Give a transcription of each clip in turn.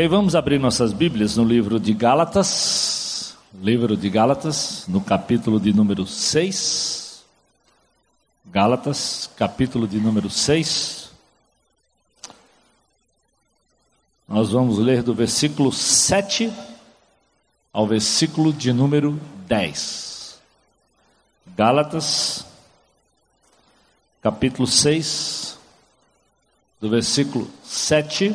Ok, vamos abrir nossas Bíblias no livro de Gálatas, livro de Gálatas, no capítulo de número 6. Gálatas, capítulo de número 6. Nós vamos ler do versículo 7 ao versículo de número 10. Gálatas, capítulo 6, do versículo 7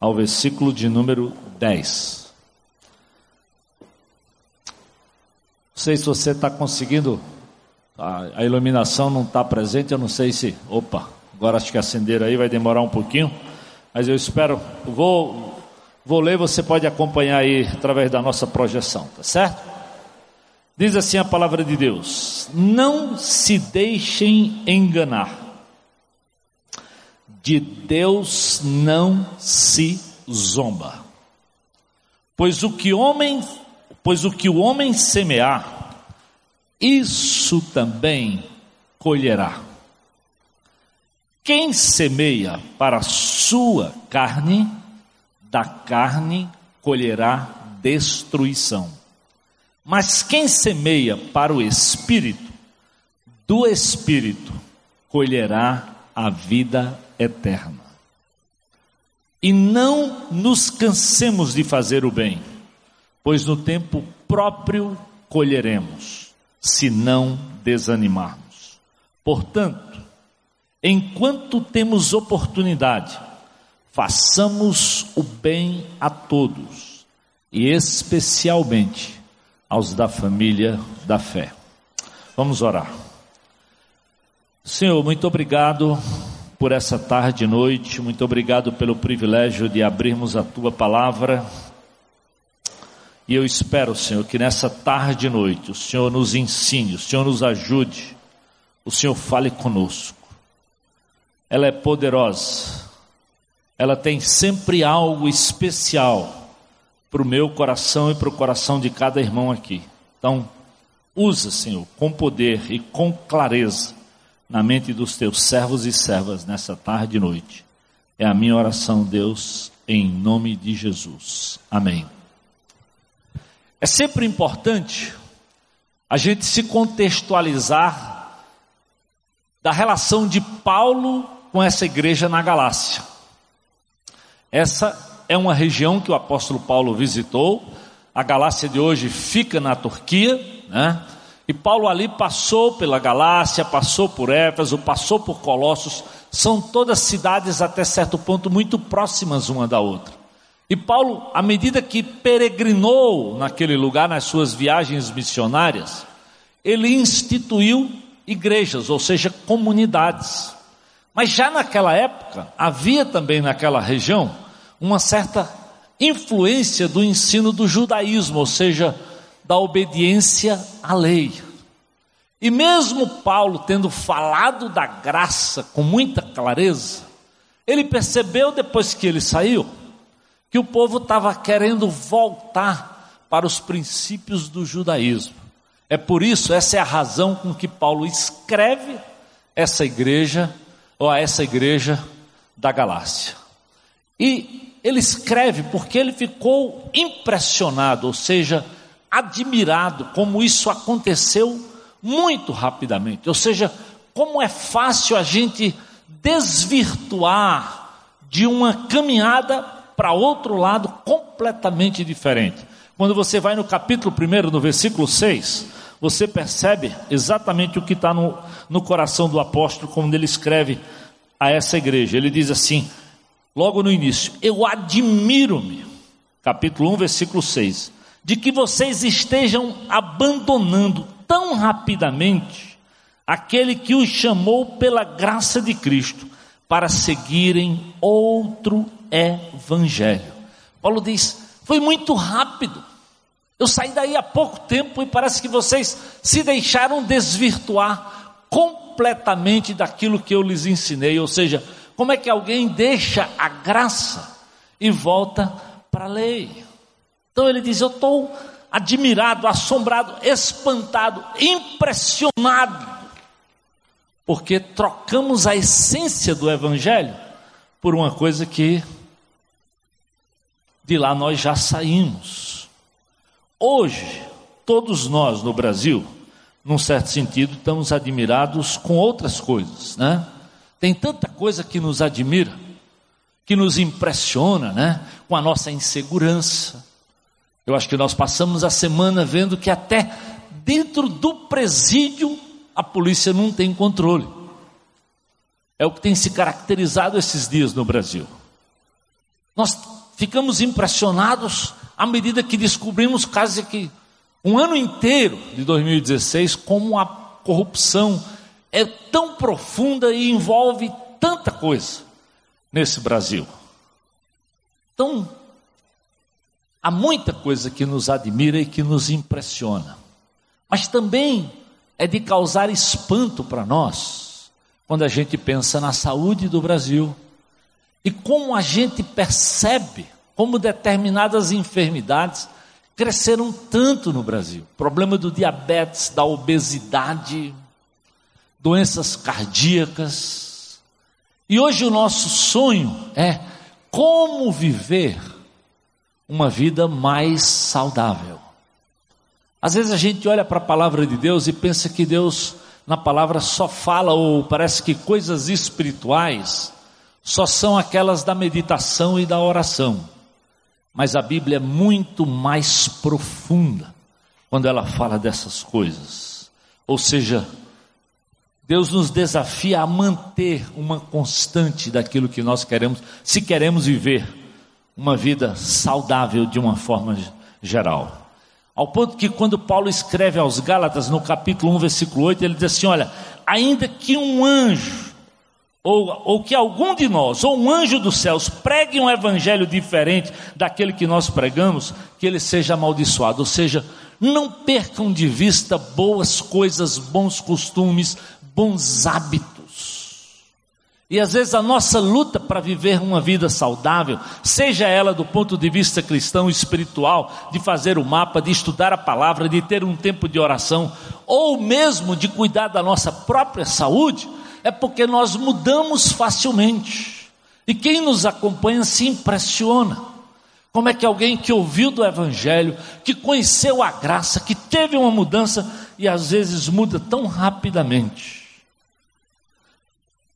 ao versículo de número 10. Não sei se você está conseguindo, a, a iluminação não está presente, eu não sei se. Opa, agora acho que acender aí vai demorar um pouquinho, mas eu espero, vou, vou ler, você pode acompanhar aí através da nossa projeção, tá certo? Diz assim a palavra de Deus: Não se deixem enganar de Deus não se zomba. Pois o que homem, pois o que o homem semear, isso também colherá. Quem semeia para a sua carne, da carne colherá destruição. Mas quem semeia para o espírito, do espírito colherá a vida eterna. E não nos cansemos de fazer o bem, pois no tempo próprio colheremos, se não desanimarmos. Portanto, enquanto temos oportunidade, façamos o bem a todos, e especialmente aos da família da fé. Vamos orar. Senhor, muito obrigado por essa tarde e noite. Muito obrigado pelo privilégio de abrirmos a tua palavra. E eu espero, Senhor, que nessa tarde e noite o Senhor nos ensine, o Senhor nos ajude, o Senhor fale conosco. Ela é poderosa, ela tem sempre algo especial para o meu coração e para o coração de cada irmão aqui. Então, usa, Senhor, com poder e com clareza na mente dos teus servos e servas nessa tarde e noite. É a minha oração, Deus, em nome de Jesus. Amém. É sempre importante a gente se contextualizar da relação de Paulo com essa igreja na Galácia. Essa é uma região que o apóstolo Paulo visitou. A Galácia de hoje fica na Turquia, né? E Paulo ali passou pela Galácia, passou por Éfeso, passou por Colossos, são todas cidades até certo ponto muito próximas uma da outra. E Paulo, à medida que peregrinou naquele lugar nas suas viagens missionárias, ele instituiu igrejas, ou seja, comunidades. Mas já naquela época, havia também naquela região uma certa influência do ensino do judaísmo, ou seja, da obediência à lei. E mesmo Paulo tendo falado da graça com muita clareza, ele percebeu depois que ele saiu que o povo estava querendo voltar para os princípios do judaísmo. É por isso, essa é a razão com que Paulo escreve essa igreja, ou a essa igreja da Galácia. E ele escreve porque ele ficou impressionado, ou seja, admirado como isso aconteceu muito rapidamente. Ou seja, como é fácil a gente desvirtuar de uma caminhada para outro lado completamente diferente. Quando você vai no capítulo 1, no versículo 6, você percebe exatamente o que está no, no coração do apóstolo quando ele escreve a essa igreja. Ele diz assim, logo no início: Eu admiro-me, capítulo 1, versículo 6, de que vocês estejam abandonando tão rapidamente aquele que os chamou pela graça de Cristo para seguirem outro evangelho. Paulo diz: foi muito rápido. Eu saí daí há pouco tempo e parece que vocês se deixaram desvirtuar completamente daquilo que eu lhes ensinei. Ou seja, como é que alguém deixa a graça e volta para a lei? Então ele diz: Eu estou admirado, assombrado, espantado, impressionado, porque trocamos a essência do Evangelho por uma coisa que de lá nós já saímos. Hoje, todos nós no Brasil, num certo sentido, estamos admirados com outras coisas, né? Tem tanta coisa que nos admira, que nos impressiona, né? Com a nossa insegurança. Eu acho que nós passamos a semana vendo que até dentro do presídio a polícia não tem controle. É o que tem se caracterizado esses dias no Brasil. Nós ficamos impressionados à medida que descobrimos quase que um ano inteiro de 2016 como a corrupção é tão profunda e envolve tanta coisa nesse Brasil. Então, há muita coisa que nos admira e que nos impressiona, mas também é de causar espanto para nós quando a gente pensa na saúde do Brasil e como a gente percebe como determinadas enfermidades cresceram tanto no Brasil. Problema do diabetes, da obesidade, doenças cardíacas. E hoje o nosso sonho é como viver uma vida mais saudável. Às vezes a gente olha para a palavra de Deus e pensa que Deus na palavra só fala ou parece que coisas espirituais só são aquelas da meditação e da oração. Mas a Bíblia é muito mais profunda quando ela fala dessas coisas. Ou seja, Deus nos desafia a manter uma constante daquilo que nós queremos, se queremos viver uma vida saudável de uma forma geral. Ao ponto que quando Paulo escreve aos Gálatas, no capítulo 1, versículo 8, ele diz assim: Olha, ainda que um anjo, ou, ou que algum de nós, ou um anjo dos céus, pregue um evangelho diferente daquele que nós pregamos, que ele seja amaldiçoado. Ou seja, não percam de vista boas coisas, bons costumes, bons hábitos. E às vezes a nossa luta para viver uma vida saudável, seja ela do ponto de vista cristão, espiritual, de fazer o mapa, de estudar a palavra, de ter um tempo de oração, ou mesmo de cuidar da nossa própria saúde, é porque nós mudamos facilmente. E quem nos acompanha se impressiona. Como é que alguém que ouviu do Evangelho, que conheceu a graça, que teve uma mudança e às vezes muda tão rapidamente.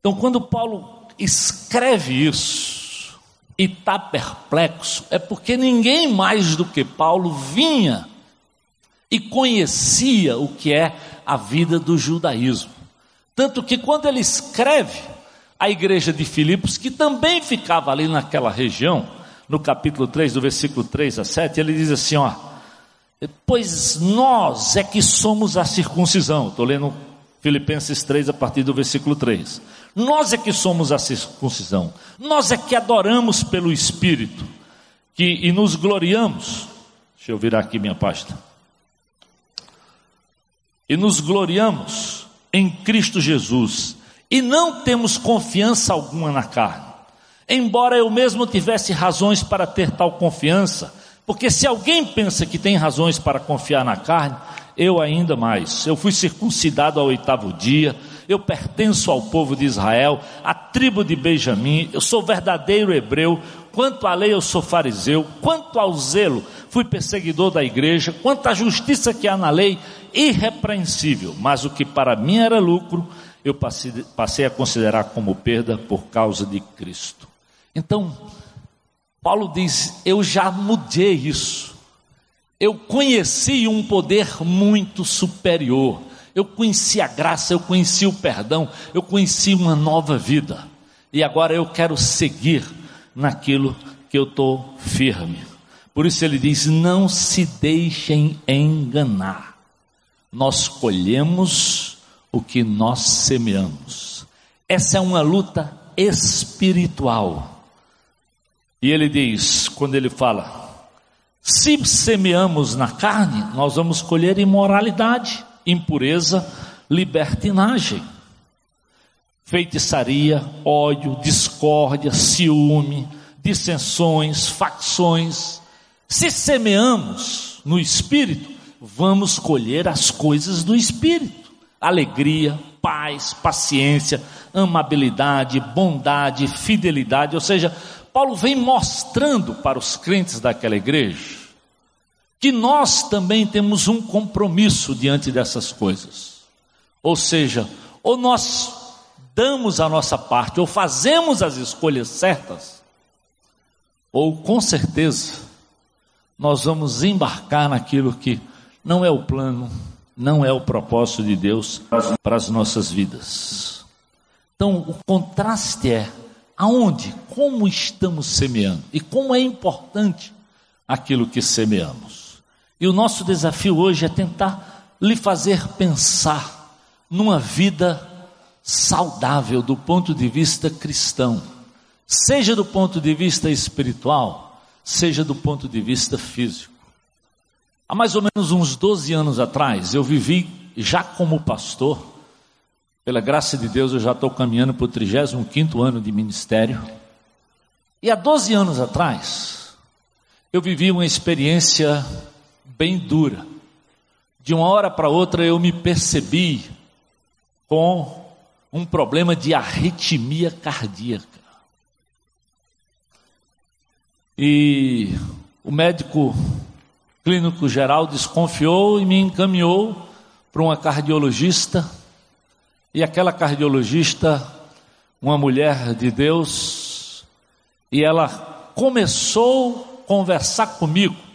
Então, quando Paulo escreve isso e está perplexo, é porque ninguém mais do que Paulo vinha e conhecia o que é a vida do judaísmo. Tanto que quando ele escreve a igreja de Filipos, que também ficava ali naquela região, no capítulo 3, do versículo 3 a 7, ele diz assim: ó, pois nós é que somos a circuncisão. Estou lendo Filipenses 3 a partir do versículo 3. Nós é que somos a circuncisão, nós é que adoramos pelo Espírito que, e nos gloriamos. Deixa eu virar aqui minha página. E nos gloriamos em Cristo Jesus, e não temos confiança alguma na carne. Embora eu mesmo tivesse razões para ter tal confiança, porque se alguém pensa que tem razões para confiar na carne, eu ainda mais. Eu fui circuncidado ao oitavo dia, eu pertenço ao povo de Israel, à tribo de Benjamim, eu sou verdadeiro hebreu, quanto à lei eu sou fariseu, quanto ao zelo fui perseguidor da igreja, quanto à justiça que há na lei, irrepreensível, mas o que para mim era lucro, eu passei, passei a considerar como perda por causa de Cristo. Então, Paulo diz: Eu já mudei isso. Eu conheci um poder muito superior. Eu conheci a graça, eu conheci o perdão, eu conheci uma nova vida. E agora eu quero seguir naquilo que eu estou firme. Por isso ele diz: não se deixem enganar. Nós colhemos o que nós semeamos. Essa é uma luta espiritual. E ele diz, quando ele fala: se semeamos na carne, nós vamos colher imoralidade impureza, libertinagem, feitiçaria, ódio, discórdia, ciúme, dissensões, facções. Se semeamos no espírito, vamos colher as coisas do espírito: alegria, paz, paciência, amabilidade, bondade, fidelidade, ou seja, Paulo vem mostrando para os crentes daquela igreja que nós também temos um compromisso diante dessas coisas. Ou seja, ou nós damos a nossa parte, ou fazemos as escolhas certas, ou com certeza nós vamos embarcar naquilo que não é o plano, não é o propósito de Deus para as nossas vidas. Então, o contraste é aonde, como estamos semeando e como é importante aquilo que semeamos. E o nosso desafio hoje é tentar lhe fazer pensar numa vida saudável do ponto de vista cristão, seja do ponto de vista espiritual, seja do ponto de vista físico. Há mais ou menos uns 12 anos atrás, eu vivi já como pastor, pela graça de Deus, eu já estou caminhando para o 35 ano de ministério. E há 12 anos atrás, eu vivi uma experiência bem dura. De uma hora para outra eu me percebi com um problema de arritmia cardíaca. E o médico clínico geral desconfiou e me encaminhou para uma cardiologista. E aquela cardiologista, uma mulher de Deus, e ela começou a conversar comigo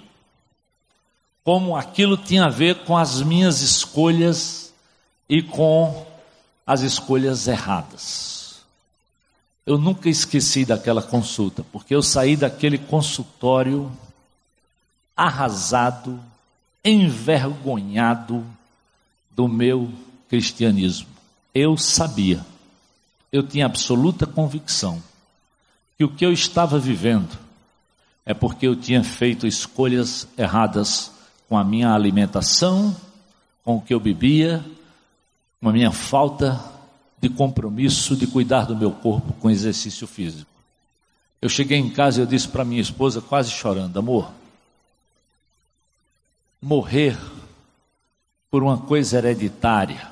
como aquilo tinha a ver com as minhas escolhas e com as escolhas erradas. Eu nunca esqueci daquela consulta, porque eu saí daquele consultório arrasado, envergonhado do meu cristianismo. Eu sabia, eu tinha absoluta convicção que o que eu estava vivendo é porque eu tinha feito escolhas erradas com a minha alimentação, com o que eu bebia, com a minha falta de compromisso de cuidar do meu corpo com exercício físico. Eu cheguei em casa e eu disse para minha esposa, quase chorando: amor, morrer por uma coisa hereditária,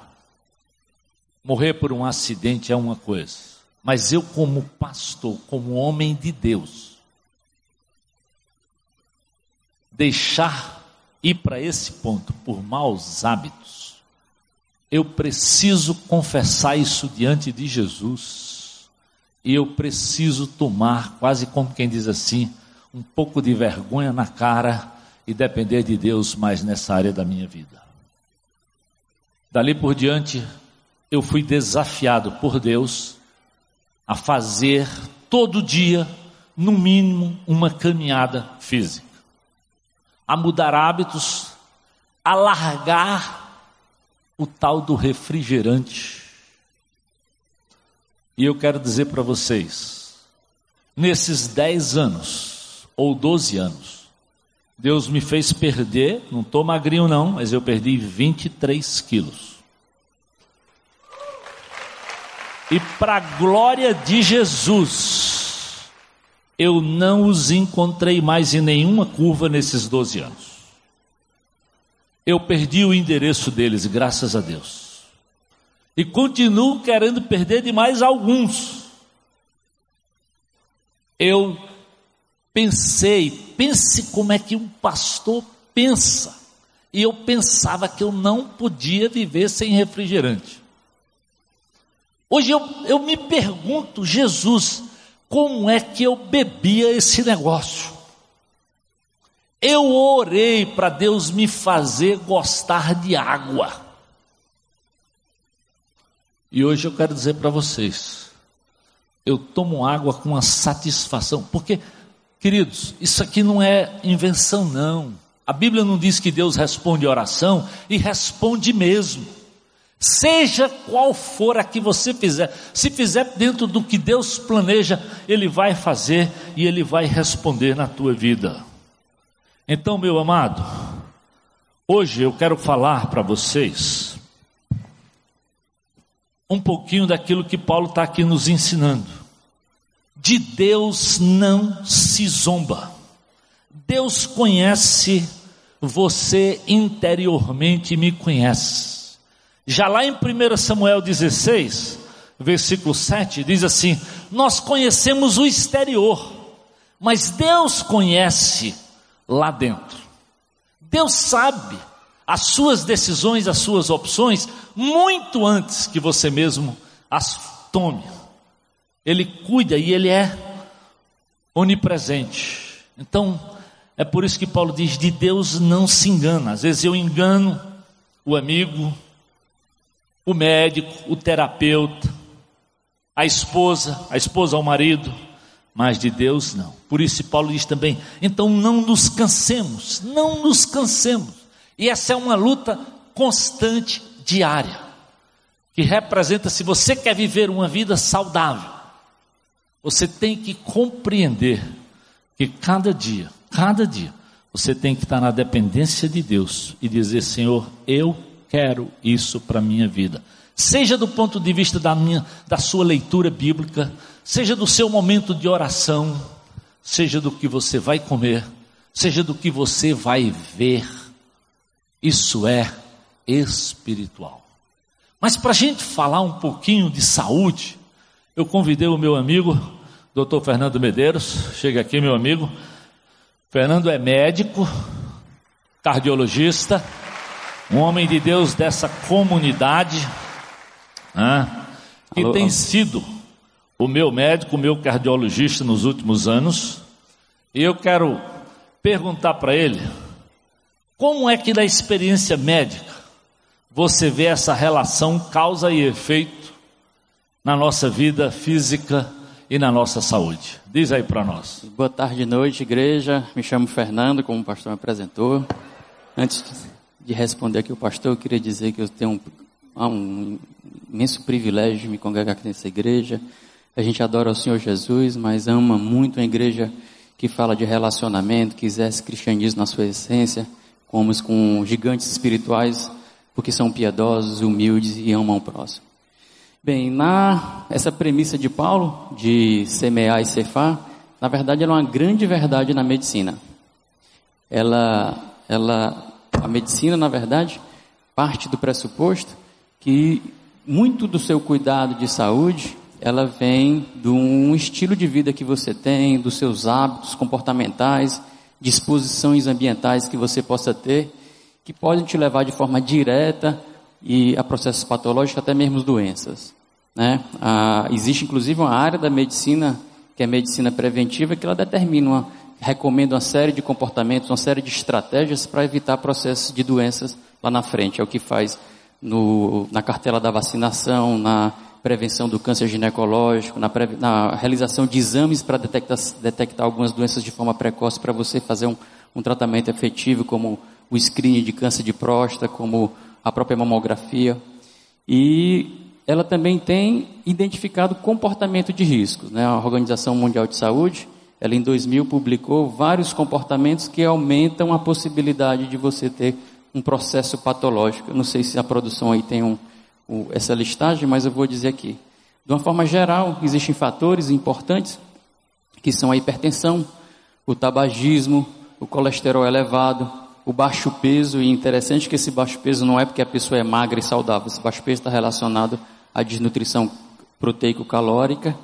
morrer por um acidente é uma coisa, mas eu, como pastor, como homem de Deus, deixar ir para esse ponto por maus hábitos, eu preciso confessar isso diante de Jesus, e eu preciso tomar, quase como quem diz assim, um pouco de vergonha na cara e depender de Deus mais nessa área da minha vida. Dali por diante, eu fui desafiado por Deus a fazer todo dia, no mínimo, uma caminhada física a mudar hábitos, a largar o tal do refrigerante. E eu quero dizer para vocês, nesses 10 anos, ou 12 anos, Deus me fez perder, não estou magrinho não, mas eu perdi 23 quilos. E para a glória de Jesus, eu não os encontrei mais em nenhuma curva nesses 12 anos. Eu perdi o endereço deles, graças a Deus. E continuo querendo perder de mais alguns. Eu pensei, pense como é que um pastor pensa. E eu pensava que eu não podia viver sem refrigerante. Hoje eu, eu me pergunto, Jesus, como é que eu bebia esse negócio. Eu orei para Deus me fazer gostar de água. E hoje eu quero dizer para vocês, eu tomo água com uma satisfação, porque, queridos, isso aqui não é invenção, não. A Bíblia não diz que Deus responde oração e responde mesmo. Seja qual for a que você fizer, se fizer dentro do que Deus planeja, Ele vai fazer e Ele vai responder na tua vida. Então, meu amado, hoje eu quero falar para vocês um pouquinho daquilo que Paulo está aqui nos ensinando. De Deus não se zomba. Deus conhece você interiormente e me conhece. Já lá em 1 Samuel 16, versículo 7, diz assim: Nós conhecemos o exterior, Mas Deus conhece lá dentro. Deus sabe as suas decisões, as suas opções, muito antes que você mesmo as tome. Ele cuida e ele é onipresente. Então, é por isso que Paulo diz: de Deus não se engana. Às vezes eu engano o amigo, o médico, o terapeuta, a esposa, a esposa ao marido, mas de Deus não. Por isso Paulo diz também: então não nos cansemos, não nos cansemos. E essa é uma luta constante, diária, que representa se você quer viver uma vida saudável, você tem que compreender que cada dia, cada dia, você tem que estar na dependência de Deus e dizer: Senhor, eu quero isso para a minha vida. Seja do ponto de vista da, minha, da sua leitura bíblica, seja do seu momento de oração, seja do que você vai comer, seja do que você vai ver. Isso é espiritual. Mas para a gente falar um pouquinho de saúde, eu convidei o meu amigo, Dr. Fernando Medeiros. Chega aqui, meu amigo. Fernando é médico, cardiologista, um homem de Deus dessa comunidade, né, que alô, tem alô. sido o meu médico, o meu cardiologista nos últimos anos. E eu quero perguntar para ele como é que na experiência médica você vê essa relação causa e efeito na nossa vida física e na nossa saúde? Diz aí para nós. Boa tarde, noite, igreja. Me chamo Fernando, como o pastor me apresentou. Antes de responder aqui o pastor, eu queria dizer que eu tenho um, um imenso privilégio de me congregar aqui nessa igreja. A gente adora o Senhor Jesus, mas ama muito a igreja que fala de relacionamento, que exerce cristianismo na sua essência como com gigantes espirituais, porque são piedosos, humildes e amam o próximo. Bem, na essa premissa de Paulo de semear e cefar, na verdade ela é uma grande verdade na medicina. Ela, ela, a medicina, na verdade, parte do pressuposto que muito do seu cuidado de saúde, ela vem de um estilo de vida que você tem, dos seus hábitos comportamentais, disposições ambientais que você possa ter, que podem te levar de forma direta e a processos patológicos, até mesmo doenças. Né? Ah, existe inclusive uma área da medicina, que é a medicina preventiva, que ela determina, uma, recomenda uma série de comportamentos, uma série de estratégias para evitar processos de doenças lá na frente. É o que faz no, na cartela da vacinação, na prevenção do câncer ginecológico, na, pre, na realização de exames para detectar, detectar, algumas doenças de forma precoce, para você fazer um, um tratamento efetivo, como o screening de câncer de próstata, como a própria mamografia. E ela também tem identificado comportamento de riscos. Né? A Organização Mundial de Saúde, ela em 2000 publicou vários comportamentos que aumentam a possibilidade de você ter um processo patológico. Eu não sei se a produção aí tem um, o, essa listagem, mas eu vou dizer aqui. De uma forma geral, existem fatores importantes que são a hipertensão, o tabagismo, o colesterol elevado, o baixo peso, e interessante que esse baixo peso não é porque a pessoa é magra e saudável, esse baixo peso está relacionado à desnutrição proteico-calórica,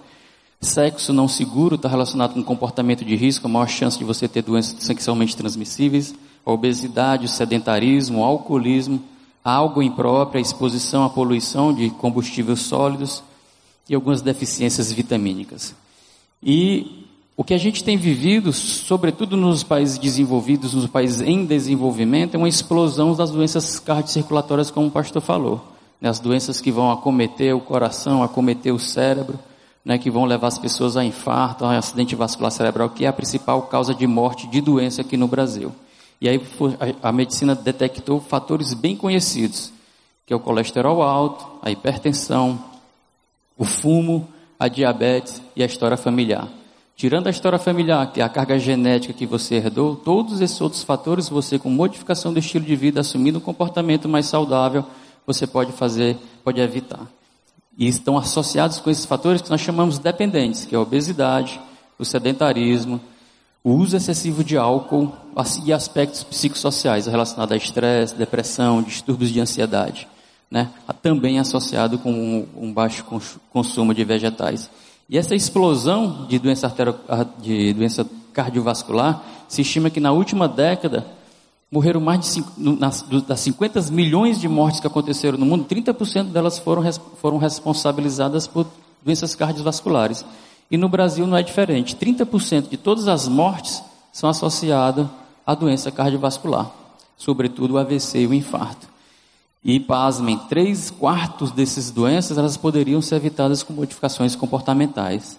sexo não seguro está relacionado com comportamento de risco, maior chance de você ter doenças sexualmente transmissíveis, obesidade, sedentarismo, alcoolismo, água imprópria, exposição à poluição de combustíveis sólidos e algumas deficiências vitamínicas. E o que a gente tem vivido, sobretudo nos países desenvolvidos, nos países em desenvolvimento, é uma explosão das doenças cardiocirculatórias, como o pastor falou. Né? As doenças que vão acometer o coração, acometer o cérebro, né? que vão levar as pessoas a infarto, a acidente vascular cerebral, que é a principal causa de morte de doença aqui no Brasil. E aí a medicina detectou fatores bem conhecidos, que é o colesterol alto, a hipertensão, o fumo, a diabetes e a história familiar. Tirando a história familiar, que é a carga genética que você herdou, todos esses outros fatores, você com modificação do estilo de vida, assumindo um comportamento mais saudável, você pode fazer, pode evitar. E estão associados com esses fatores que nós chamamos dependentes, que é a obesidade, o sedentarismo, o uso excessivo de álcool e aspectos psicossociais relacionados a estresse, depressão, distúrbios de ansiedade, né? também associado com um, baixo consumo de vegetais. E essa explosão de doença, artero, de doença cardiovascular, se estima que na última década morreram mais de nas, das 50 milhões de mortes que aconteceram no mundo, 30% delas foram, foram responsabilizadas por doenças cardiovasculares. E no Brasil não é diferente. 30% de todas as mortes são associadas à doença cardiovascular, sobretudo o AVC e o infarto. E, pasmem, três quartos dessas doenças elas poderiam ser evitadas com modificações comportamentais.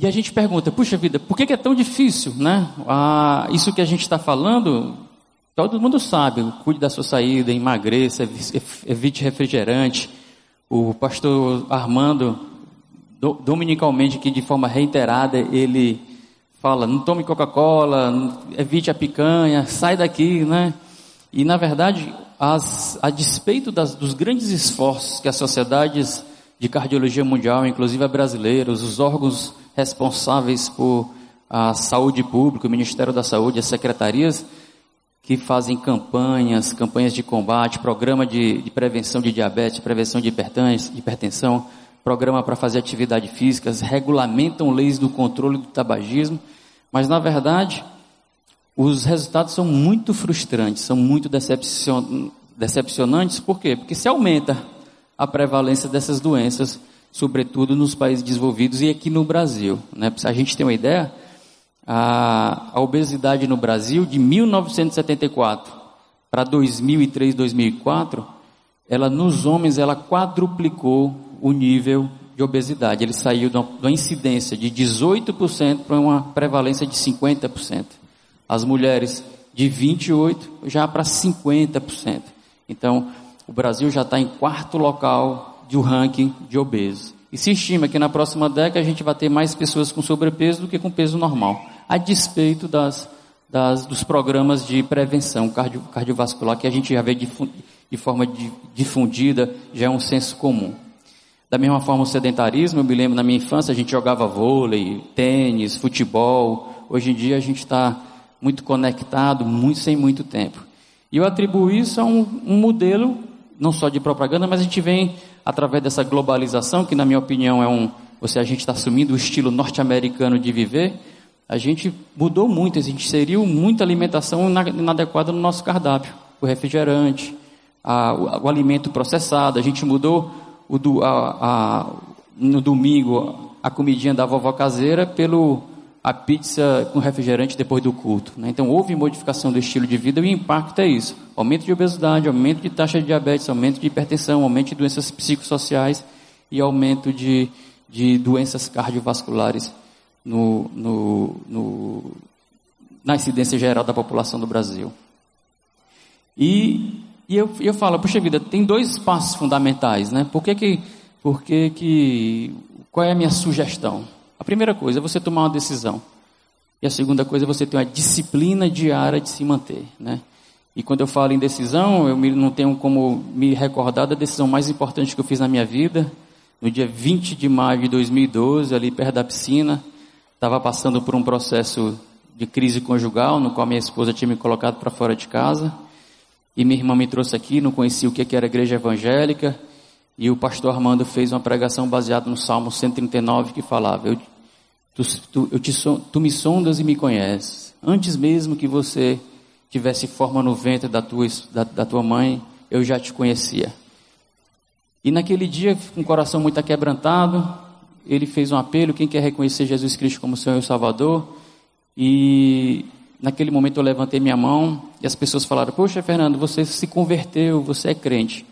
E a gente pergunta, puxa vida, por que é tão difícil, né? Ah, isso que a gente está falando, todo mundo sabe, cuide da sua saída, emagreça, evite refrigerante. O pastor Armando, dominicalmente, que de forma reiterada, ele fala, não tome Coca-Cola, evite a picanha, sai daqui, né? E na verdade, as, a despeito das, dos grandes esforços que as sociedades de cardiologia mundial, inclusive a brasileiros, os órgãos responsáveis por a saúde pública, o Ministério da Saúde, as secretarias que fazem campanhas, campanhas de combate, programa de, de prevenção de diabetes, prevenção de hipertensão, programa para fazer atividade física, regulamentam leis do controle do tabagismo, mas na verdade os resultados são muito frustrantes, são muito decepcion, decepcionantes, por quê? Porque se aumenta a prevalência dessas doenças, sobretudo nos países desenvolvidos e aqui no Brasil. Né? Para a gente ter uma ideia, a, a obesidade no Brasil, de 1974 para 2003, 2004, ela nos homens ela quadruplicou o nível de obesidade. Ele saiu de uma incidência de 18% para uma prevalência de 50%. As mulheres de 28% já para 50%. Então, o Brasil já está em quarto local do ranking de obesos. E se estima que na próxima década a gente vai ter mais pessoas com sobrepeso do que com peso normal, a despeito das, das, dos programas de prevenção cardio, cardiovascular que a gente já vê de, forma difundida, já é um senso comum. Da mesma forma, o sedentarismo, eu me lembro na minha infância, a gente jogava vôlei, tênis, futebol. Hoje em dia a gente está muito conectado, muito, sem muito tempo. E eu atribuo isso a um, um modelo não só de propaganda, mas a gente vem através dessa globalização, que na minha opinião é um, você a gente está assumindo o estilo norte-americano de viver, a gente mudou muito, a gente inseriu muita alimentação inadequada no nosso cardápio, o refrigerante, a, o, o, alimento processado, a gente mudou o a, a, no domingo a comidinha da vovó caseira pelo a pizza com refrigerante depois do culto. Né? Então houve modificação do estilo de vida e o impacto é isso: aumento de obesidade, aumento de taxa de diabetes, aumento de hipertensão, aumento de doenças psicossociais e aumento de, de doenças cardiovasculares no, no, no, na incidência geral da população do Brasil. E, e eu, eu falo, puxa vida, tem dois passos fundamentais, né? Por que que, por que que, qual é a minha sugestão? A primeira coisa é você tomar uma decisão. E a segunda coisa é você ter uma disciplina diária de se manter, né? E quando eu falo em decisão, eu não tenho como me recordar da decisão mais importante que eu fiz na minha vida. No dia 20 de maio de 2012, ali perto da piscina, estava passando por um processo de crise conjugal, no qual minha esposa tinha me colocado para fora de casa. E minha irmã me trouxe aqui, não conhecia o que era igreja evangélica. E o pastor Armando fez uma pregação baseada no Salmo 139 que falava: eu, tu, tu, eu te, tu me sondas e me conheces. Antes mesmo que você tivesse forma no ventre da tua, da, da tua mãe, eu já te conhecia. E naquele dia, com o coração muito aquebrantado, ele fez um apelo: quem quer reconhecer Jesus Cristo como Senhor e Salvador? E naquele momento eu levantei minha mão e as pessoas falaram: Poxa, Fernando, você se converteu, você é crente.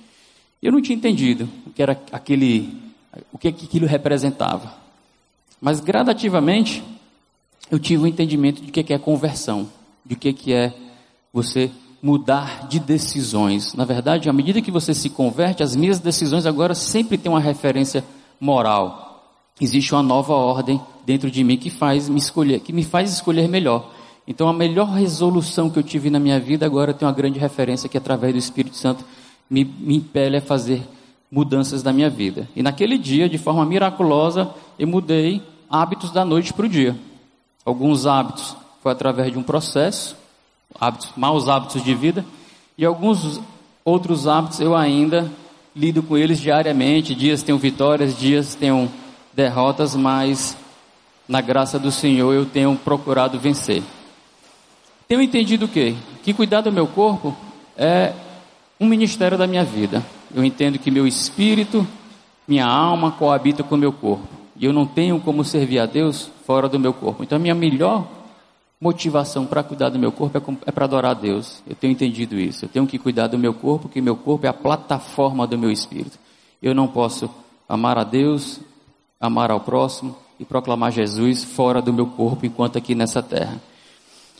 Eu não tinha entendido o que era aquele, o que aquilo representava. Mas gradativamente eu tive o um entendimento de que é conversão, de que é você mudar de decisões. Na verdade, à medida que você se converte, as minhas decisões agora sempre têm uma referência moral. Existe uma nova ordem dentro de mim que faz me escolher, que me faz escolher melhor. Então, a melhor resolução que eu tive na minha vida agora tem uma grande referência que através do Espírito Santo me, me impele a fazer mudanças na minha vida. E naquele dia, de forma miraculosa, eu mudei hábitos da noite para o dia. Alguns hábitos foi através de um processo, hábitos, maus hábitos de vida, e alguns outros hábitos eu ainda lido com eles diariamente. Dias tenho vitórias, dias tenho derrotas, mas na graça do Senhor, eu tenho procurado vencer. Tenho entendido o quê? Que cuidar do meu corpo é um ministério da minha vida. Eu entendo que meu espírito, minha alma coabita com meu corpo. E eu não tenho como servir a Deus fora do meu corpo. Então a minha melhor motivação para cuidar do meu corpo é, é para adorar a Deus. Eu tenho entendido isso. Eu tenho que cuidar do meu corpo, porque meu corpo é a plataforma do meu espírito. Eu não posso amar a Deus, amar ao próximo e proclamar Jesus fora do meu corpo enquanto aqui nessa terra.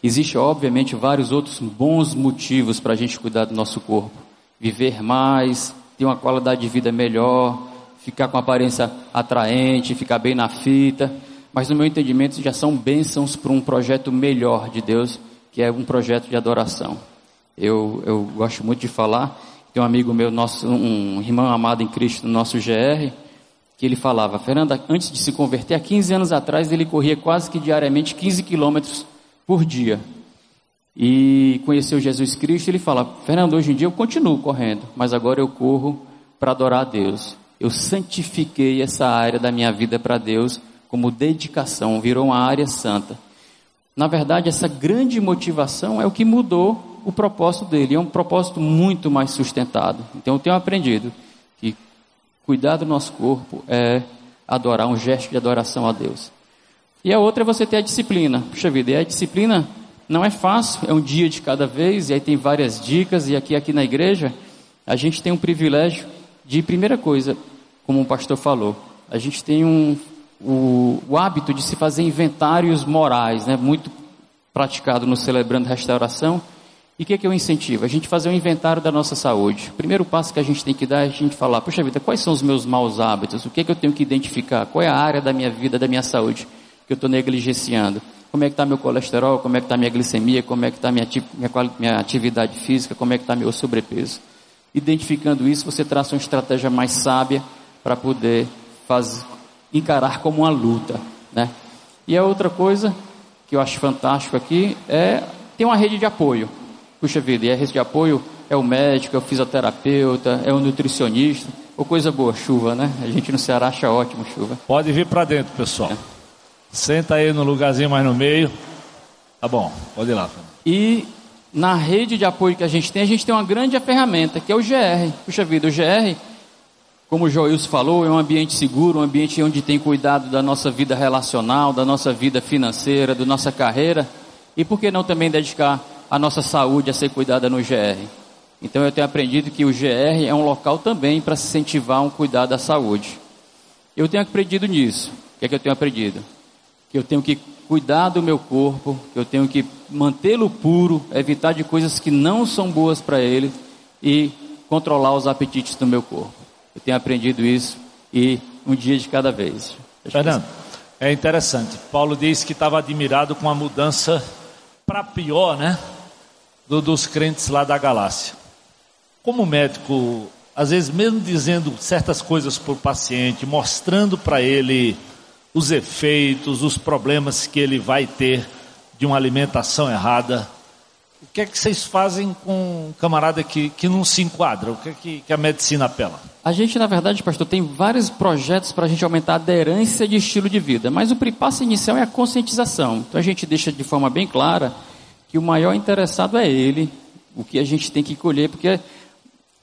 Existe, obviamente, vários outros bons motivos para a gente cuidar do nosso corpo. Viver mais, ter uma qualidade de vida melhor, ficar com aparência atraente, ficar bem na fita. Mas no meu entendimento já são bênçãos para um projeto melhor de Deus, que é um projeto de adoração. Eu, eu gosto muito de falar. Tem um amigo meu, nosso, um irmão amado em Cristo, no nosso GR, que ele falava, Fernanda, antes de se converter, há 15 anos atrás, ele corria quase que diariamente 15 quilômetros por dia. E conheceu Jesus Cristo, ele fala: Fernando, hoje em dia eu continuo correndo, mas agora eu corro para adorar a Deus. Eu santifiquei essa área da minha vida para Deus como dedicação, virou uma área santa. Na verdade, essa grande motivação é o que mudou o propósito dele, é um propósito muito mais sustentado. Então eu tenho aprendido que cuidar do nosso corpo é adorar, um gesto de adoração a Deus. E a outra é você ter a disciplina. Puxa vida, e a disciplina não é fácil, é um dia de cada vez, e aí tem várias dicas, e aqui, aqui na igreja, a gente tem um privilégio de, primeira coisa, como o pastor falou, a gente tem um, o, o hábito de se fazer inventários morais, né, muito praticado no Celebrando Restauração. E o que, é que eu incentivo? A gente fazer um inventário da nossa saúde. O primeiro passo que a gente tem que dar é a gente falar, puxa vida, quais são os meus maus hábitos? O que, é que eu tenho que identificar? Qual é a área da minha vida, da minha saúde? que eu estou negligenciando. Como é que está meu colesterol, como é que está minha glicemia, como é que está minha, minha, minha atividade física, como é que está meu sobrepeso. Identificando isso, você traça uma estratégia mais sábia para poder fazer, encarar como uma luta. Né? E a outra coisa que eu acho fantástico aqui é ter uma rede de apoio. Puxa vida, e a rede de apoio é o médico, é o fisioterapeuta, é o nutricionista, ou coisa boa, chuva, né? A gente no Ceará acha ótimo chuva. Pode vir para dentro, pessoal. É. Senta aí no lugarzinho mais no meio. Tá bom, pode ir lá. E na rede de apoio que a gente tem, a gente tem uma grande ferramenta, que é o GR. Puxa vida, o GR, como o Joilson falou, é um ambiente seguro, um ambiente onde tem cuidado da nossa vida relacional, da nossa vida financeira, da nossa carreira. E por que não também dedicar a nossa saúde a ser cuidada no GR? Então eu tenho aprendido que o GR é um local também para incentivar um cuidado da saúde. Eu tenho aprendido nisso. O que é que eu tenho aprendido? Que eu tenho que cuidar do meu corpo, que eu tenho que mantê-lo puro, evitar de coisas que não são boas para ele e controlar os apetites do meu corpo. Eu tenho aprendido isso e um dia de cada vez. Fernando, é interessante. Paulo diz que estava admirado com a mudança para pior, né? Do, dos crentes lá da Galácia. Como médico, às vezes mesmo dizendo certas coisas para o paciente, mostrando para ele os efeitos, os problemas que ele vai ter de uma alimentação errada. O que é que vocês fazem com um camarada que, que não se enquadra? O que é que, que a medicina apela? A gente, na verdade, pastor, tem vários projetos para a gente aumentar a aderência de estilo de vida, mas o passo inicial é a conscientização. Então a gente deixa de forma bem clara que o maior interessado é ele, o que a gente tem que colher, porque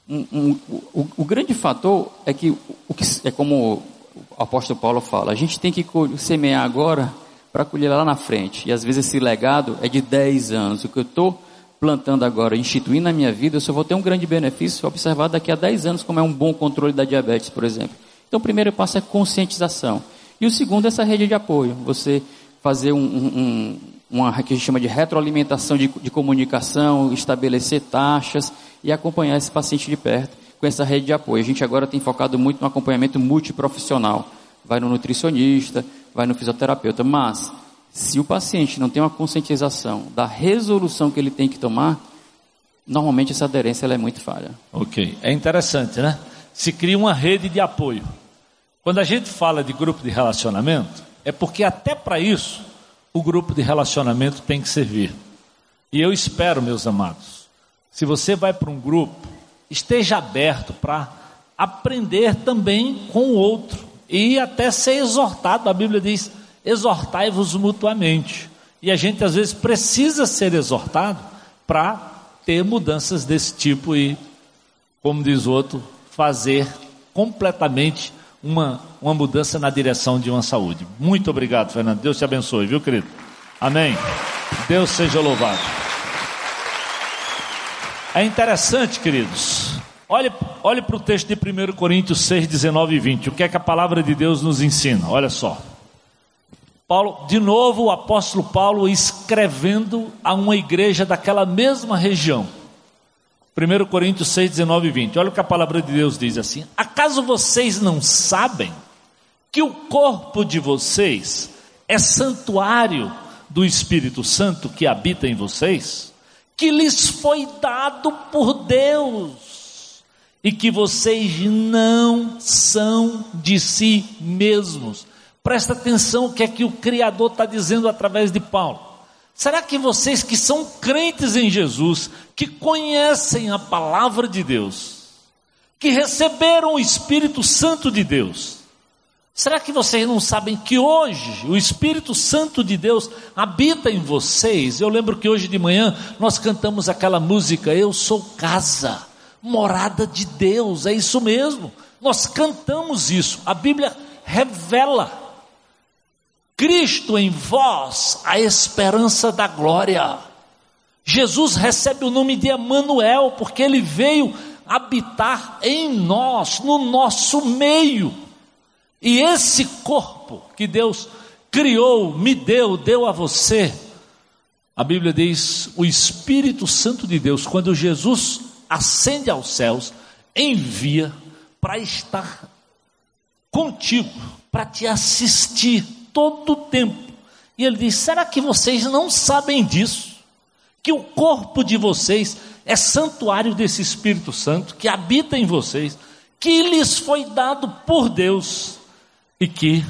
um, um, o, o, grande fator é que, o que é como o apóstolo Paulo fala, a gente tem que semear agora para colher lá na frente. E às vezes esse legado é de 10 anos. O que eu estou plantando agora, instituindo na minha vida, eu só vou ter um grande benefício observar daqui a 10 anos, como é um bom controle da diabetes, por exemplo. Então o primeiro passo é conscientização. E o segundo é essa rede de apoio. Você fazer um, um, uma que a gente chama de retroalimentação de, de comunicação, estabelecer taxas e acompanhar esse paciente de perto com essa rede de apoio. A gente agora tem focado muito no acompanhamento multiprofissional. Vai no nutricionista, vai no fisioterapeuta, mas se o paciente não tem uma conscientização da resolução que ele tem que tomar, normalmente essa aderência é muito falha. Ok, é interessante, né? Se cria uma rede de apoio. Quando a gente fala de grupo de relacionamento, é porque até para isso o grupo de relacionamento tem que servir. E eu espero, meus amados, se você vai para um grupo, esteja aberto para aprender também com o outro e até ser exortado. A Bíblia diz: exortai-vos mutuamente. E a gente às vezes precisa ser exortado para ter mudanças desse tipo e, como diz o outro, fazer completamente uma, uma mudança na direção de uma saúde. Muito obrigado, Fernando. Deus te abençoe, viu, querido? Amém. Deus seja louvado. É interessante, queridos. Olhe, olhe para o texto de 1 Coríntios 6, 19 e 20. O que é que a palavra de Deus nos ensina? Olha só. Paulo, de novo, o apóstolo Paulo escrevendo a uma igreja daquela mesma região. 1 Coríntios 6, 19 e 20. Olha o que a palavra de Deus diz assim: Acaso vocês não sabem que o corpo de vocês é santuário do Espírito Santo que habita em vocês? Que lhes foi dado por Deus e que vocês não são de si mesmos Presta atenção o que é que o Criador está dizendo através de Paulo. Será que vocês que são crentes em Jesus, que conhecem a palavra de Deus, que receberam o Espírito Santo de Deus, será que vocês não sabem que hoje o Espírito Santo de Deus habita em vocês? Eu lembro que hoje de manhã nós cantamos aquela música, Eu sou casa, morada de Deus, é isso mesmo. Nós cantamos isso, a Bíblia revela Cristo em vós, a esperança da glória. Jesus recebe o nome de Emanuel, porque ele veio habitar em nós, no nosso meio. E esse corpo que Deus criou, me deu, deu a você. A Bíblia diz: o Espírito Santo de Deus, quando Jesus ascende aos céus, envia para estar contigo, para te assistir todo o tempo. E ele diz: será que vocês não sabem disso? Que o corpo de vocês é santuário desse Espírito Santo que habita em vocês, que lhes foi dado por Deus e que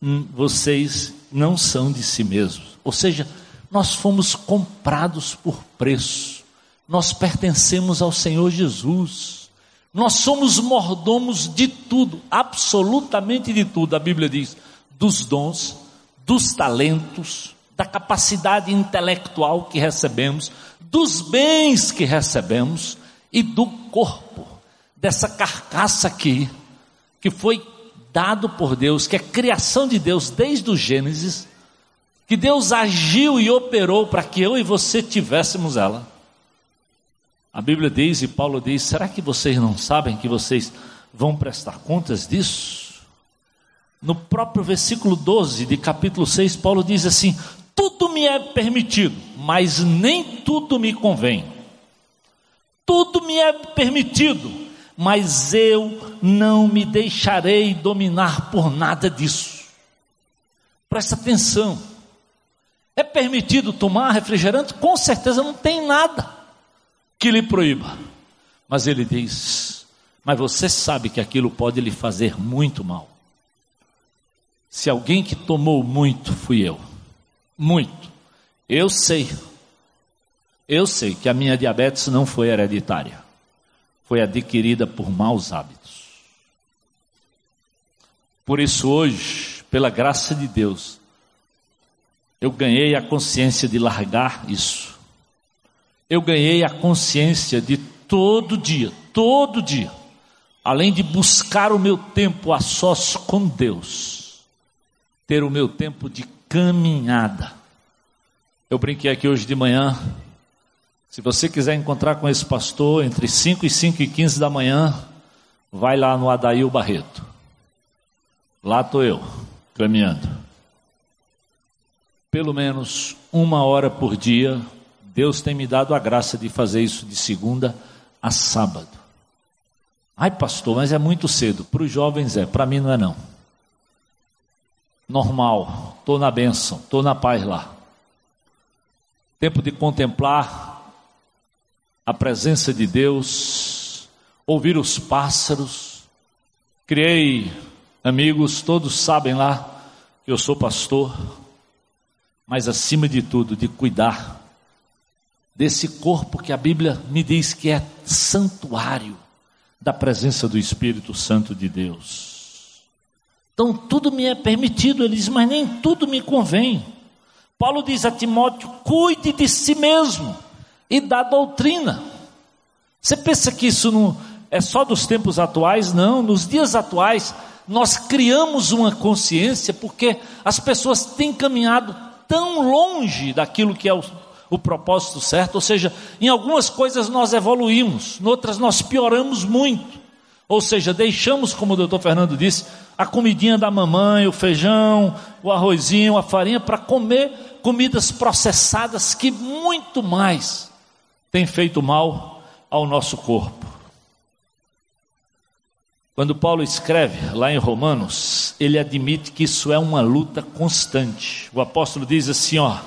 hum, vocês não são de si mesmos. Ou seja, nós fomos comprados por preço, nós pertencemos ao Senhor Jesus. Nós somos mordomos de tudo, absolutamente de tudo. A Bíblia diz: dos dons, dos talentos, da capacidade intelectual que recebemos, dos bens que recebemos e do corpo, dessa carcaça aqui, que foi dado por Deus, que é criação de Deus desde o Gênesis, que Deus agiu e operou para que eu e você tivéssemos ela. A Bíblia diz e Paulo diz: será que vocês não sabem que vocês vão prestar contas disso? No próprio versículo 12 de capítulo 6, Paulo diz assim: Tudo me é permitido, mas nem tudo me convém. Tudo me é permitido, mas eu não me deixarei dominar por nada disso. Presta atenção. É permitido tomar refrigerante? Com certeza não tem nada que lhe proíba. Mas ele diz: Mas você sabe que aquilo pode lhe fazer muito mal. Se alguém que tomou muito fui eu. Muito. Eu sei. Eu sei que a minha diabetes não foi hereditária. Foi adquirida por maus hábitos. Por isso hoje, pela graça de Deus, eu ganhei a consciência de largar isso. Eu ganhei a consciência de todo dia, todo dia, além de buscar o meu tempo a sós com Deus, ter o meu tempo de caminhada. Eu brinquei aqui hoje de manhã. Se você quiser encontrar com esse pastor entre 5 e 5 e 15 da manhã, vai lá no Adail Barreto. Lá estou eu, caminhando. Pelo menos uma hora por dia, Deus tem me dado a graça de fazer isso de segunda a sábado. Ai, pastor, mas é muito cedo. Para os jovens é, para mim não é não normal, estou na bênção, estou na paz lá. Tempo de contemplar a presença de Deus, ouvir os pássaros. Criei amigos, todos sabem lá que eu sou pastor, mas acima de tudo, de cuidar desse corpo que a Bíblia me diz que é santuário da presença do Espírito Santo de Deus. Então tudo me é permitido. Ele diz, mas nem tudo me convém. Paulo diz a Timóteo: cuide de si mesmo e da doutrina. Você pensa que isso não é só dos tempos atuais? Não, nos dias atuais nós criamos uma consciência porque as pessoas têm caminhado tão longe daquilo que é o, o propósito certo, ou seja, em algumas coisas nós evoluímos, em outras nós pioramos muito. Ou seja, deixamos, como o doutor Fernando disse, a comidinha da mamãe, o feijão, o arrozinho, a farinha, para comer comidas processadas que muito mais têm feito mal ao nosso corpo. Quando Paulo escreve lá em Romanos, ele admite que isso é uma luta constante. O apóstolo diz assim, ó: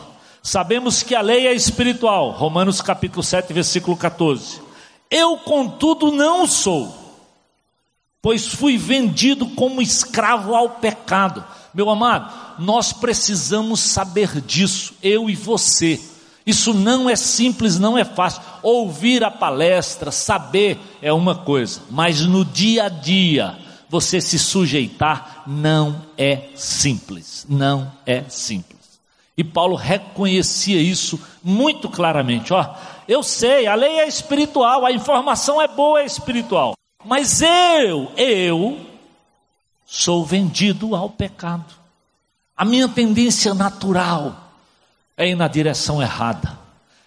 Sabemos que a lei é espiritual. Romanos capítulo 7, versículo 14. Eu, contudo, não sou, pois fui vendido como escravo ao pecado. Meu amado, nós precisamos saber disso, eu e você. Isso não é simples, não é fácil. Ouvir a palestra, saber é uma coisa, mas no dia a dia, você se sujeitar não é simples. Não é simples. E Paulo reconhecia isso muito claramente. Ó, eu sei, a lei é espiritual, a informação é boa, é espiritual. Mas eu, eu sou vendido ao pecado. A minha tendência natural é ir na direção errada,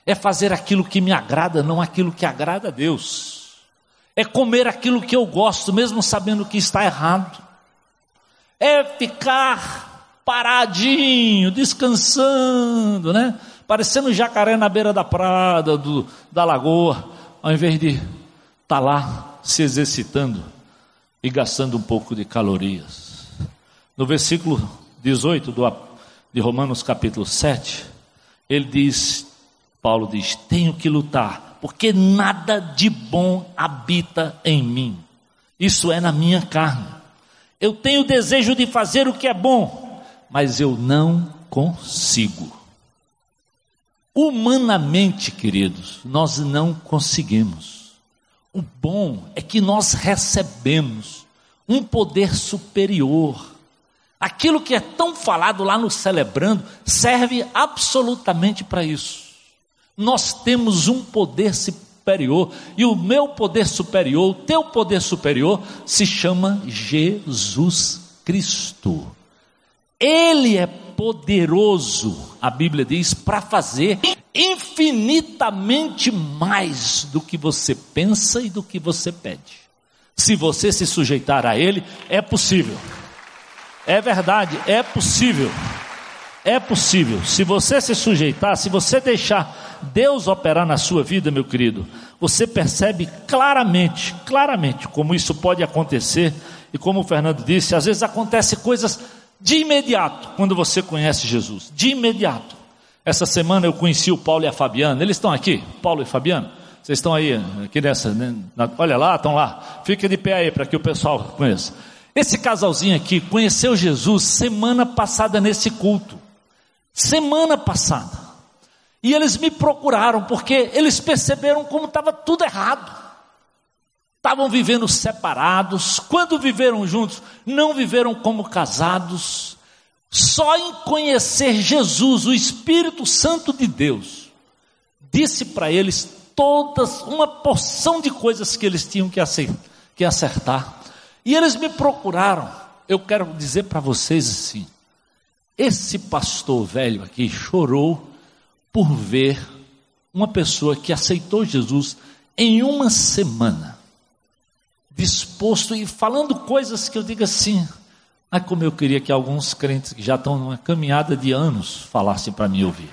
é fazer aquilo que me agrada, não aquilo que agrada a Deus, é comer aquilo que eu gosto, mesmo sabendo que está errado, é ficar paradinho, descansando, né? Parecendo um jacaré na beira da prada, do, da lagoa, ao invés de estar tá lá se exercitando e gastando um pouco de calorias. No versículo 18 do, de Romanos capítulo 7, ele diz, Paulo diz: tenho que lutar, porque nada de bom habita em mim. Isso é na minha carne. Eu tenho desejo de fazer o que é bom, mas eu não consigo. Humanamente, queridos, nós não conseguimos. O bom é que nós recebemos um poder superior Aquilo que é tão falado lá no celebrando serve absolutamente para isso. Nós temos um poder superior, e o meu poder superior, o teu poder superior, se chama Jesus Cristo. Ele é poderoso, a Bíblia diz, para fazer infinitamente mais do que você pensa e do que você pede. Se você se sujeitar a Ele, é possível. É verdade, é possível. É possível. Se você se sujeitar, se você deixar Deus operar na sua vida, meu querido, você percebe claramente, claramente como isso pode acontecer. E como o Fernando disse, às vezes acontece coisas de imediato quando você conhece Jesus. De imediato. Essa semana eu conheci o Paulo e a Fabiana. Eles estão aqui, Paulo e Fabiana. Vocês estão aí, aqui nessa, né? olha lá, estão lá. Fica de pé aí para que o pessoal conheça. Esse casalzinho aqui conheceu Jesus semana passada nesse culto. Semana passada. E eles me procuraram porque eles perceberam como estava tudo errado. Estavam vivendo separados. Quando viveram juntos, não viveram como casados. Só em conhecer Jesus, o Espírito Santo de Deus, disse para eles todas, uma porção de coisas que eles tinham que acertar. E eles me procuraram. Eu quero dizer para vocês assim: esse pastor velho aqui chorou por ver uma pessoa que aceitou Jesus em uma semana, disposto e falando coisas que eu digo assim, mas como eu queria que alguns crentes que já estão numa caminhada de anos falassem para mim ouvir.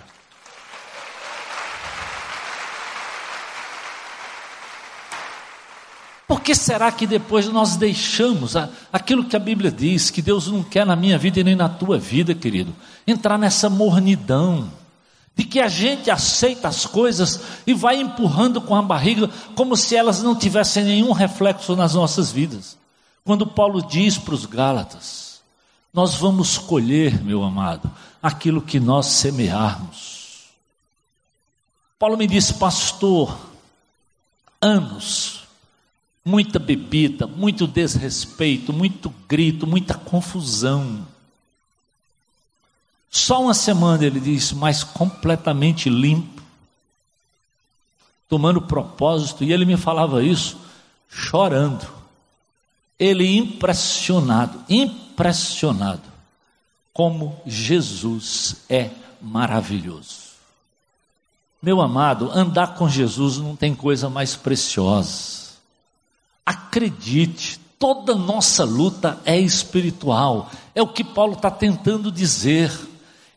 Por que será que depois nós deixamos aquilo que a Bíblia diz, que Deus não quer na minha vida e nem na tua vida, querido? Entrar nessa mornidão, de que a gente aceita as coisas e vai empurrando com a barriga, como se elas não tivessem nenhum reflexo nas nossas vidas. Quando Paulo diz para os Gálatas, nós vamos colher, meu amado, aquilo que nós semearmos. Paulo me disse, pastor, anos muita bebida, muito desrespeito, muito grito, muita confusão. Só uma semana ele disse, mas completamente limpo, tomando propósito, e ele me falava isso chorando. Ele impressionado, impressionado, como Jesus é maravilhoso. Meu amado, andar com Jesus não tem coisa mais preciosa. Acredite, toda nossa luta é espiritual, é o que Paulo está tentando dizer.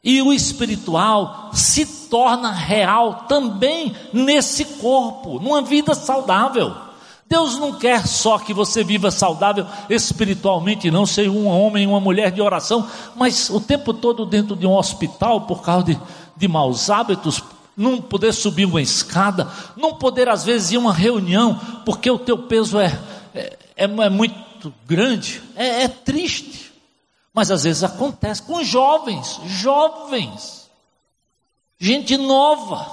E o espiritual se torna real também nesse corpo, numa vida saudável. Deus não quer só que você viva saudável espiritualmente, não seja um homem, uma mulher de oração, mas o tempo todo dentro de um hospital por causa de, de maus hábitos, não poder subir uma escada, não poder às vezes ir a uma reunião, porque o teu peso é, é, é, é muito grande, é, é triste. Mas às vezes acontece com jovens, jovens, gente nova,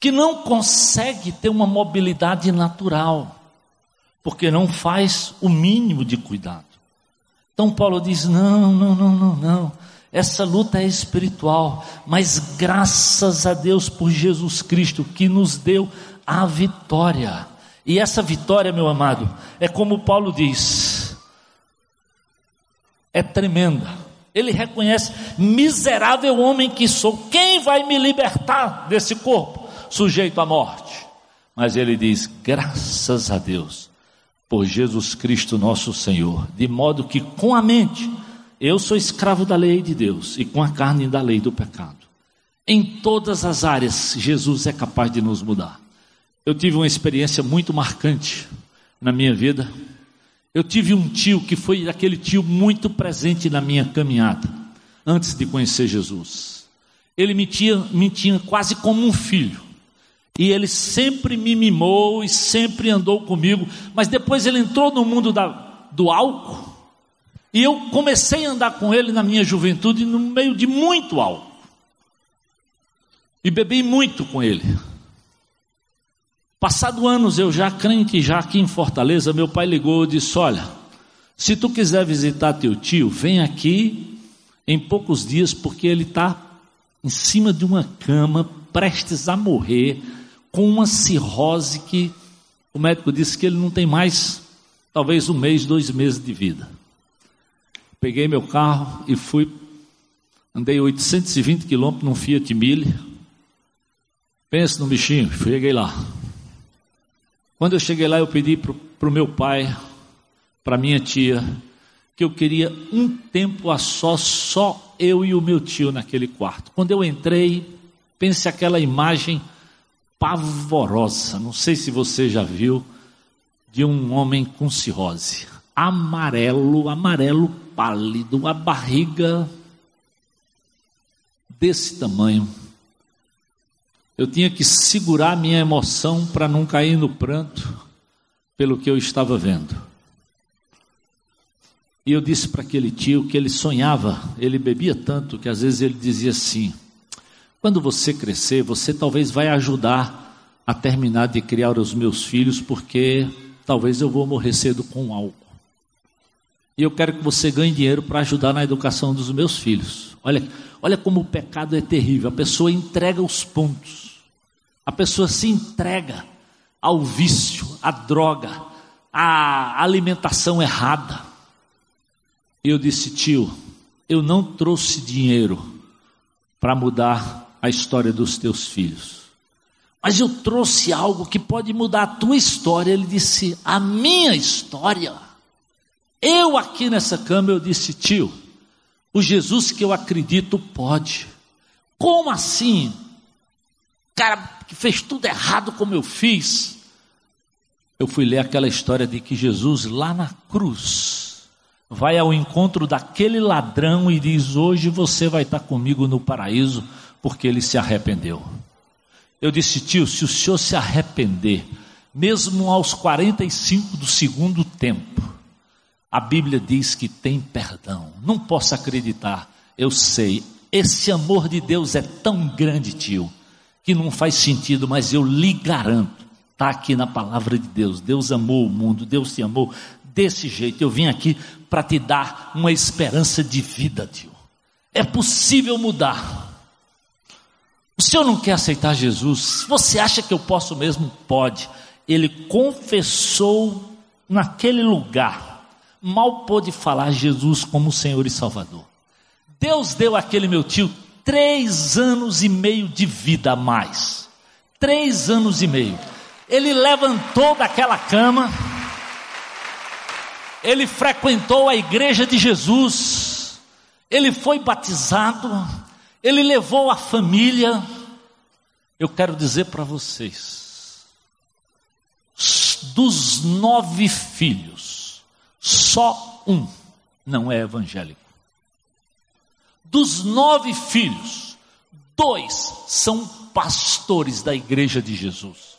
que não consegue ter uma mobilidade natural, porque não faz o mínimo de cuidado. Então Paulo diz: não, não, não, não, não. Essa luta é espiritual, mas graças a Deus por Jesus Cristo que nos deu a vitória. E essa vitória, meu amado, é como Paulo diz, é tremenda. Ele reconhece: miserável homem que sou, quem vai me libertar desse corpo sujeito à morte? Mas ele diz: graças a Deus, por Jesus Cristo nosso Senhor, de modo que com a mente eu sou escravo da lei de Deus e com a carne da lei do pecado. Em todas as áreas, Jesus é capaz de nos mudar. Eu tive uma experiência muito marcante na minha vida. Eu tive um tio que foi aquele tio muito presente na minha caminhada, antes de conhecer Jesus. Ele me tinha, me tinha quase como um filho. E ele sempre me mimou e sempre andou comigo, mas depois ele entrou no mundo da, do álcool e eu comecei a andar com ele na minha juventude no meio de muito álcool. E bebi muito com ele. Passado anos, eu já crente, já aqui em Fortaleza, meu pai ligou e disse: Olha, se tu quiser visitar teu tio, vem aqui em poucos dias, porque ele está em cima de uma cama, prestes a morrer, com uma cirrose que o médico disse que ele não tem mais, talvez um mês, dois meses de vida. Peguei meu carro e fui, andei 820 quilômetros num Fiat Mille. Pensa no bichinho, cheguei lá. Quando eu cheguei lá, eu pedi para o meu pai, para minha tia, que eu queria um tempo a só, só eu e o meu tio naquele quarto. Quando eu entrei, pense aquela imagem pavorosa, não sei se você já viu, de um homem com cirrose amarelo, amarelo pálido, a barriga desse tamanho. Eu tinha que segurar minha emoção para não cair no pranto pelo que eu estava vendo. E eu disse para aquele tio que ele sonhava, ele bebia tanto que às vezes ele dizia assim: quando você crescer, você talvez vai ajudar a terminar de criar os meus filhos, porque talvez eu vou morrer cedo com álcool. E eu quero que você ganhe dinheiro para ajudar na educação dos meus filhos. Olha, olha como o pecado é terrível. A pessoa entrega os pontos. A pessoa se entrega ao vício, à droga, à alimentação errada. E eu disse, tio, eu não trouxe dinheiro para mudar a história dos teus filhos. Mas eu trouxe algo que pode mudar a tua história. Ele disse, a minha história. Eu aqui nessa cama eu disse, tio, o Jesus que eu acredito pode. Como assim? Cara que fez tudo errado como eu fiz. Eu fui ler aquela história de que Jesus lá na cruz vai ao encontro daquele ladrão e diz: Hoje você vai estar comigo no paraíso, porque ele se arrependeu. Eu disse, tio, se o senhor se arrepender, mesmo aos 45 do segundo tempo, a Bíblia diz que tem perdão. Não posso acreditar, eu sei. Esse amor de Deus é tão grande, tio, que não faz sentido, mas eu lhe garanto Está aqui na palavra de Deus. Deus amou o mundo, Deus te amou desse jeito. Eu vim aqui para te dar uma esperança de vida, tio. É possível mudar. O senhor não quer aceitar Jesus? Você acha que eu posso mesmo? Pode. Ele confessou naquele lugar. Mal pôde falar Jesus como Senhor e Salvador. Deus deu àquele meu tio três anos e meio de vida a mais. Três anos e meio. Ele levantou daquela cama. Ele frequentou a igreja de Jesus ele foi batizado, ele levou a família. Eu quero dizer para vocês: dos nove filhos, só um não é evangélico. Dos nove filhos, dois são pastores da igreja de Jesus.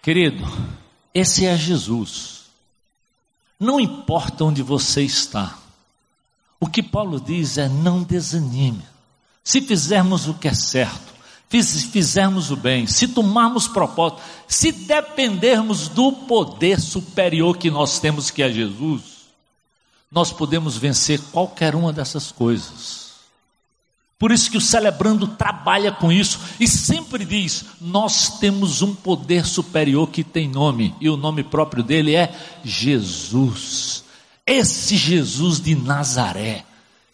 Querido, esse é Jesus. Não importa onde você está. O que Paulo diz é: não desanime. Se fizermos o que é certo, fizermos o bem, se tomarmos propósito, se dependermos do poder superior que nós temos, que é Jesus, nós podemos vencer qualquer uma dessas coisas. Por isso que o celebrando trabalha com isso e sempre diz: nós temos um poder superior que tem nome, e o nome próprio dele é Jesus. Esse Jesus de Nazaré,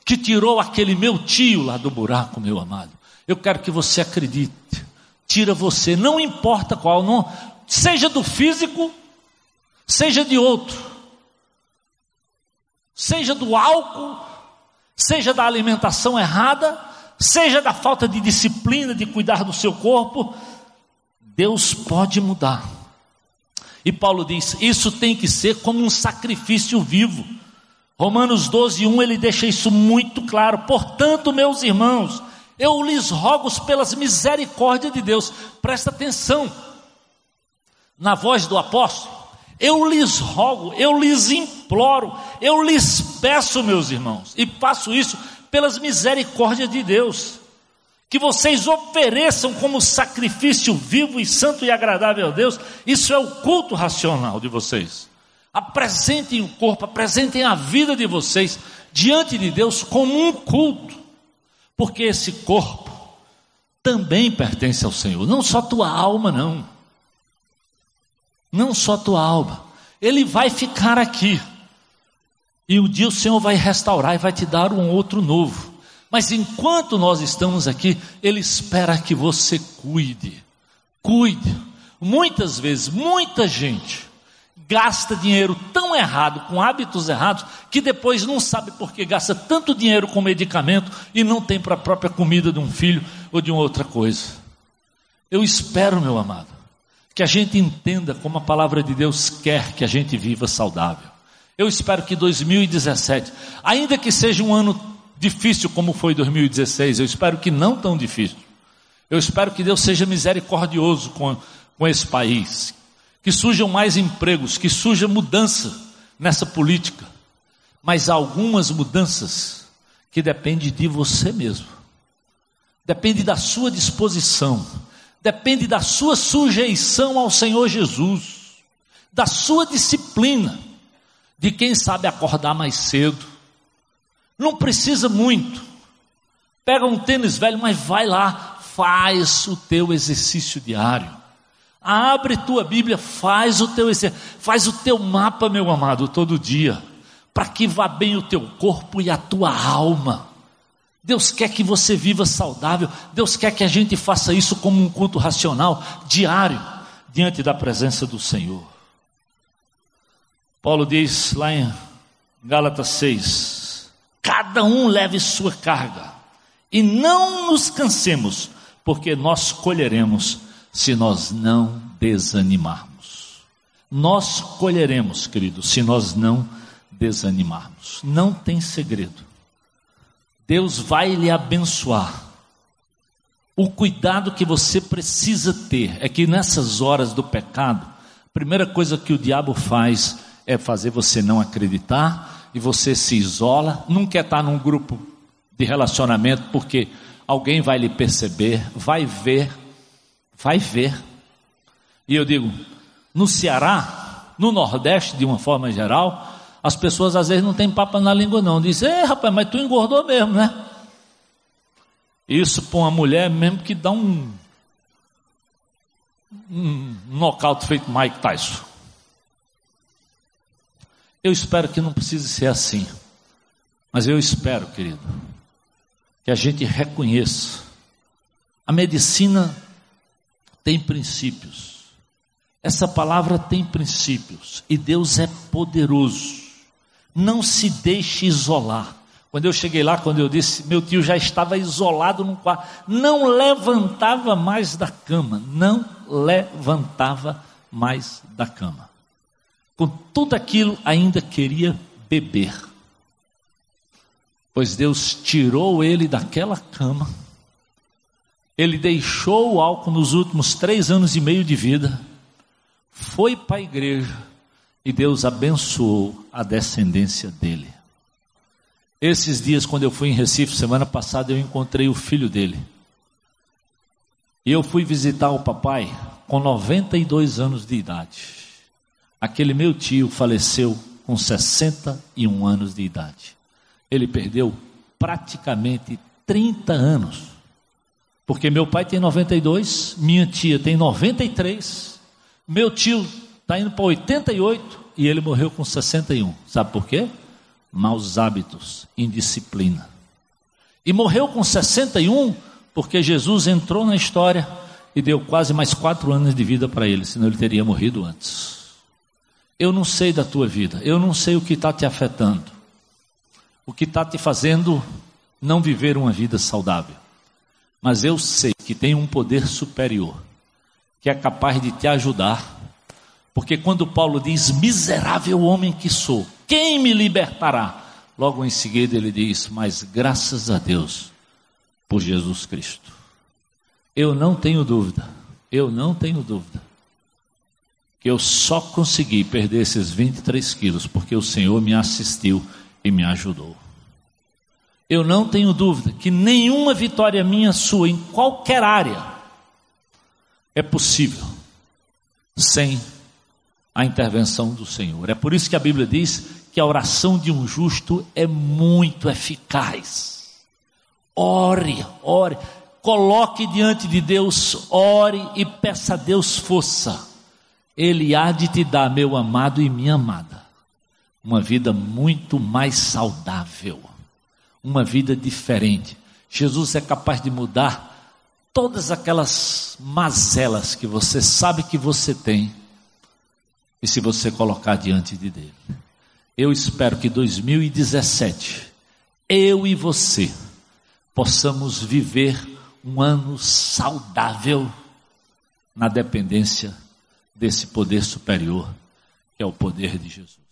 que tirou aquele meu tio lá do buraco, meu amado. Eu quero que você acredite. Tira você, não importa qual, não, seja do físico, seja de outro, seja do álcool, seja da alimentação errada, seja da falta de disciplina de cuidar do seu corpo, Deus pode mudar. E Paulo diz: isso tem que ser como um sacrifício vivo. Romanos 12, 1 ele deixa isso muito claro. Portanto, meus irmãos, eu lhes rogo pelas misericórdias de Deus, presta atenção na voz do apóstolo. Eu lhes rogo, eu lhes imploro, eu lhes peço, meus irmãos, e faço isso pelas misericórdias de Deus, que vocês ofereçam como sacrifício vivo e santo e agradável a Deus, isso é o culto racional de vocês. Apresentem o corpo, apresentem a vida de vocês diante de Deus como um culto, porque esse corpo também pertence ao Senhor, não só tua alma, não. Não só tua alma, ele vai ficar aqui e um dia o Senhor vai restaurar e vai te dar um outro novo. Mas enquanto nós estamos aqui, Ele espera que você cuide. Cuide. Muitas vezes, muita gente gasta dinheiro tão errado, com hábitos errados, que depois não sabe por que gasta tanto dinheiro com medicamento e não tem para a própria comida de um filho ou de uma outra coisa. Eu espero, meu amado, que a gente entenda como a palavra de Deus quer que a gente viva saudável. Eu espero que 2017, ainda que seja um ano difícil como foi 2016, eu espero que não tão difícil. Eu espero que Deus seja misericordioso com, com esse país, que surjam mais empregos, que surja mudança nessa política, mas algumas mudanças que dependem de você mesmo, depende da sua disposição, depende da sua sujeição ao Senhor Jesus, da sua disciplina de quem sabe acordar mais cedo. Não precisa muito. Pega um tênis velho, mas vai lá, faz o teu exercício diário. Abre tua Bíblia, faz o teu faz o teu mapa, meu amado, todo dia, para que vá bem o teu corpo e a tua alma. Deus quer que você viva saudável. Deus quer que a gente faça isso como um culto racional, diário, diante da presença do Senhor. Paulo diz lá em Gálatas 6: cada um leve sua carga, e não nos cansemos, porque nós colheremos se nós não desanimarmos. Nós colheremos, querido, se nós não desanimarmos. Não tem segredo. Deus vai lhe abençoar. O cuidado que você precisa ter é que nessas horas do pecado, a primeira coisa que o diabo faz é fazer você não acreditar e você se isola, não quer estar num grupo de relacionamento, porque alguém vai lhe perceber, vai ver, vai ver. E eu digo, no Ceará, no Nordeste de uma forma geral, as pessoas às vezes não têm papo na língua não, dizem, ei rapaz, mas tu engordou mesmo, né? Isso para uma mulher mesmo que dá um, um nocaute feito Mike Tyson. Eu espero que não precise ser assim. Mas eu espero, querido, que a gente reconheça. A medicina tem princípios. Essa palavra tem princípios. E Deus é poderoso. Não se deixe isolar. Quando eu cheguei lá, quando eu disse, meu tio já estava isolado num quarto, não levantava mais da cama, não levantava mais da cama. Com tudo aquilo, ainda queria beber. Pois Deus tirou ele daquela cama, ele deixou o álcool nos últimos três anos e meio de vida, foi para a igreja e Deus abençoou a descendência dele. Esses dias, quando eu fui em Recife, semana passada, eu encontrei o filho dele. E eu fui visitar o papai com 92 anos de idade. Aquele meu tio faleceu com 61 anos de idade. Ele perdeu praticamente 30 anos. Porque meu pai tem 92, minha tia tem 93, meu tio está indo para 88 e ele morreu com 61. Sabe por quê? maus hábitos, indisciplina. E morreu com 61 porque Jesus entrou na história e deu quase mais quatro anos de vida para ele, senão ele teria morrido antes. Eu não sei da tua vida, eu não sei o que está te afetando, o que está te fazendo não viver uma vida saudável. Mas eu sei que tem um poder superior que é capaz de te ajudar porque quando Paulo diz, miserável homem que sou, quem me libertará? Logo em seguida ele diz, mas graças a Deus por Jesus Cristo. Eu não tenho dúvida, eu não tenho dúvida, que eu só consegui perder esses 23 quilos porque o Senhor me assistiu e me ajudou. Eu não tenho dúvida que nenhuma vitória minha, sua, em qualquer área, é possível sem a intervenção do Senhor. É por isso que a Bíblia diz que a oração de um justo é muito eficaz. Ore, ore, coloque diante de Deus, ore e peça a Deus força. Ele há de te dar, meu amado e minha amada, uma vida muito mais saudável, uma vida diferente. Jesus é capaz de mudar todas aquelas mazelas que você sabe que você tem e se você colocar diante de Deus. Eu espero que 2017, eu e você, possamos viver um ano saudável na dependência desse poder superior, que é o poder de Jesus.